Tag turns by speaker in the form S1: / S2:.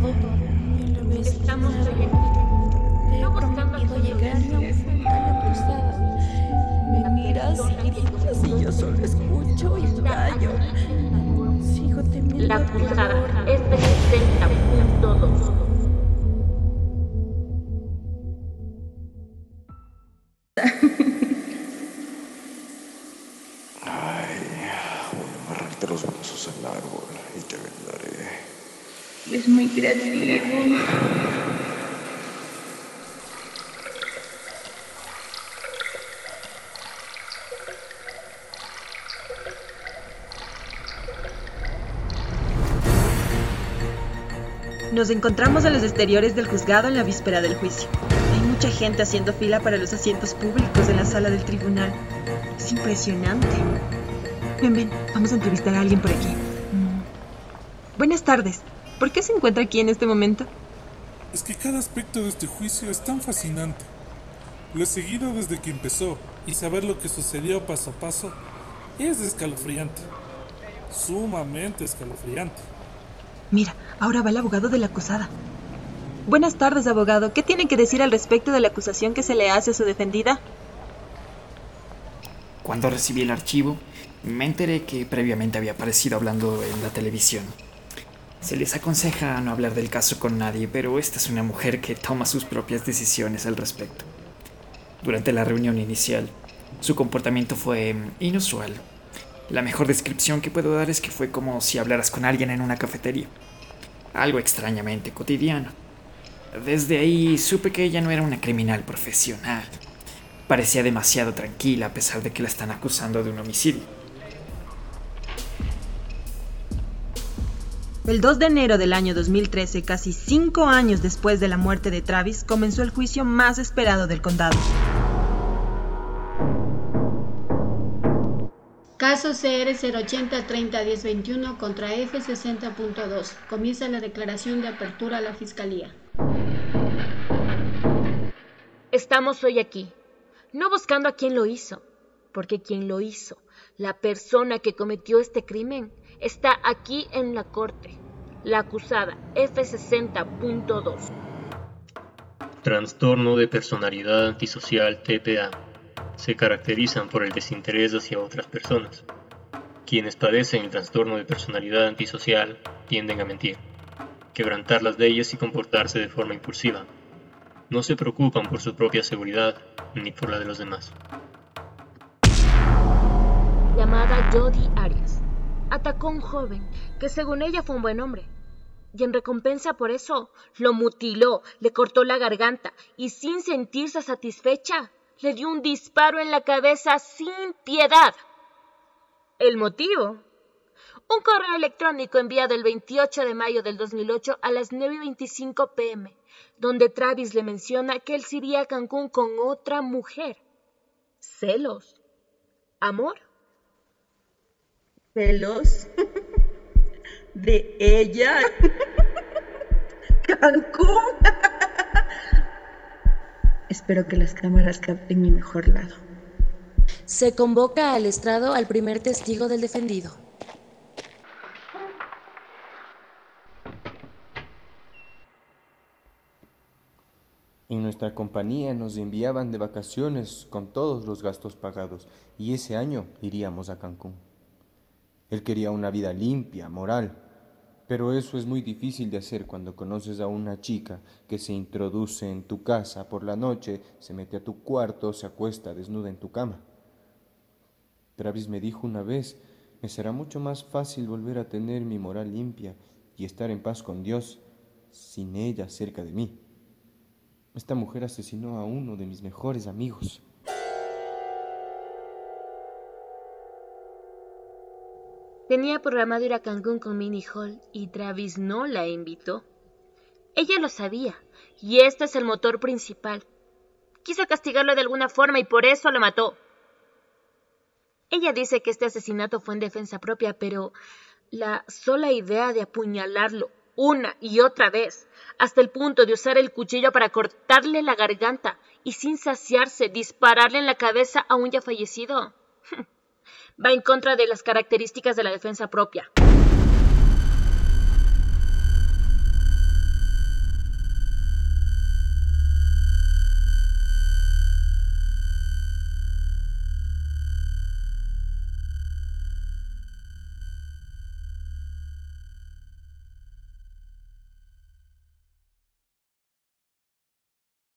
S1: todo vez
S2: Estamos No buscando
S1: prometido llegar a la cruzada. Me miras y gritas y yo solo escucho y callo. Sigo temiendo
S2: La cruzada
S1: dolor.
S2: es de 60.2.
S3: Voy a amarrarte los brazos al árbol y te vendaré.
S1: Es muy creativo.
S4: Nos encontramos en los exteriores del juzgado en la víspera del juicio. Hay mucha gente haciendo fila para los asientos públicos en la sala del tribunal. Es impresionante. Ven, ven, vamos a entrevistar a alguien por aquí. Mm. Buenas tardes. ¿Por qué se encuentra aquí en este momento?
S5: Es que cada aspecto de este juicio es tan fascinante. Lo he seguido desde que empezó y saber lo que sucedió paso a paso es escalofriante. Sumamente escalofriante.
S4: Mira, ahora va el abogado de la acusada. Buenas tardes, abogado. ¿Qué tiene que decir al respecto de la acusación que se le hace a su defendida?
S6: Cuando recibí el archivo, me enteré que previamente había aparecido hablando en la televisión. Se les aconseja no hablar del caso con nadie, pero esta es una mujer que toma sus propias decisiones al respecto. Durante la reunión inicial, su comportamiento fue mm, inusual. La mejor descripción que puedo dar es que fue como si hablaras con alguien en una cafetería. Algo extrañamente cotidiano. Desde ahí supe que ella no era una criminal profesional. Parecía demasiado tranquila a pesar de que la están acusando de un homicidio.
S4: El 2 de enero del año 2013, casi cinco años después de la muerte de Travis, comenzó el juicio más esperado del condado.
S7: Caso CR 080-30-1021 contra F60.2. Comienza la declaración de apertura a la Fiscalía.
S2: Estamos hoy aquí, no buscando a quien lo hizo, porque quien lo hizo, la persona que cometió este crimen, está aquí en la corte, la acusada F60.2.
S8: Trastorno de personalidad antisocial TPA. Se caracterizan por el desinterés hacia otras personas. Quienes padecen el trastorno de personalidad antisocial tienden a mentir, quebrantar las leyes y comportarse de forma impulsiva. No se preocupan por su propia seguridad ni por la de los demás.
S2: llamada Arias. Atacó a un joven que según ella fue un buen hombre. Y en recompensa por eso, lo mutiló, le cortó la garganta y sin sentirse satisfecha, le dio un disparo en la cabeza sin piedad. ¿El motivo? Un correo electrónico enviado el 28 de mayo del 2008 a las 9.25 pm, donde Travis le menciona que él se iría a Cancún con otra mujer. ¿Celos? ¿Amor?
S4: ¿Celos? ¿De ella? ¿Cancún? Espero que las cámaras capten mi mejor lado.
S9: Se convoca al estrado al primer testigo del defendido.
S10: En nuestra compañía nos enviaban de vacaciones con todos los gastos pagados y ese año iríamos a Cancún. Él quería una vida limpia, moral, pero eso es muy difícil de hacer cuando conoces a una chica que se introduce en tu casa por la noche, se mete a tu cuarto, se acuesta desnuda en tu cama. Travis me dijo una vez, me será mucho más fácil volver a tener mi moral limpia y estar en paz con Dios sin ella cerca de mí. Esta mujer asesinó a uno de mis mejores amigos.
S2: Tenía programado ir a Cancún con Minnie Hall y Travis no la invitó. Ella lo sabía, y este es el motor principal. Quiso castigarlo de alguna forma y por eso lo mató. Ella dice que este asesinato fue en defensa propia, pero la sola idea de apuñalarlo una y otra vez, hasta el punto de usar el cuchillo para cortarle la garganta y sin saciarse dispararle en la cabeza a un ya fallecido, va en contra de las características de la defensa propia.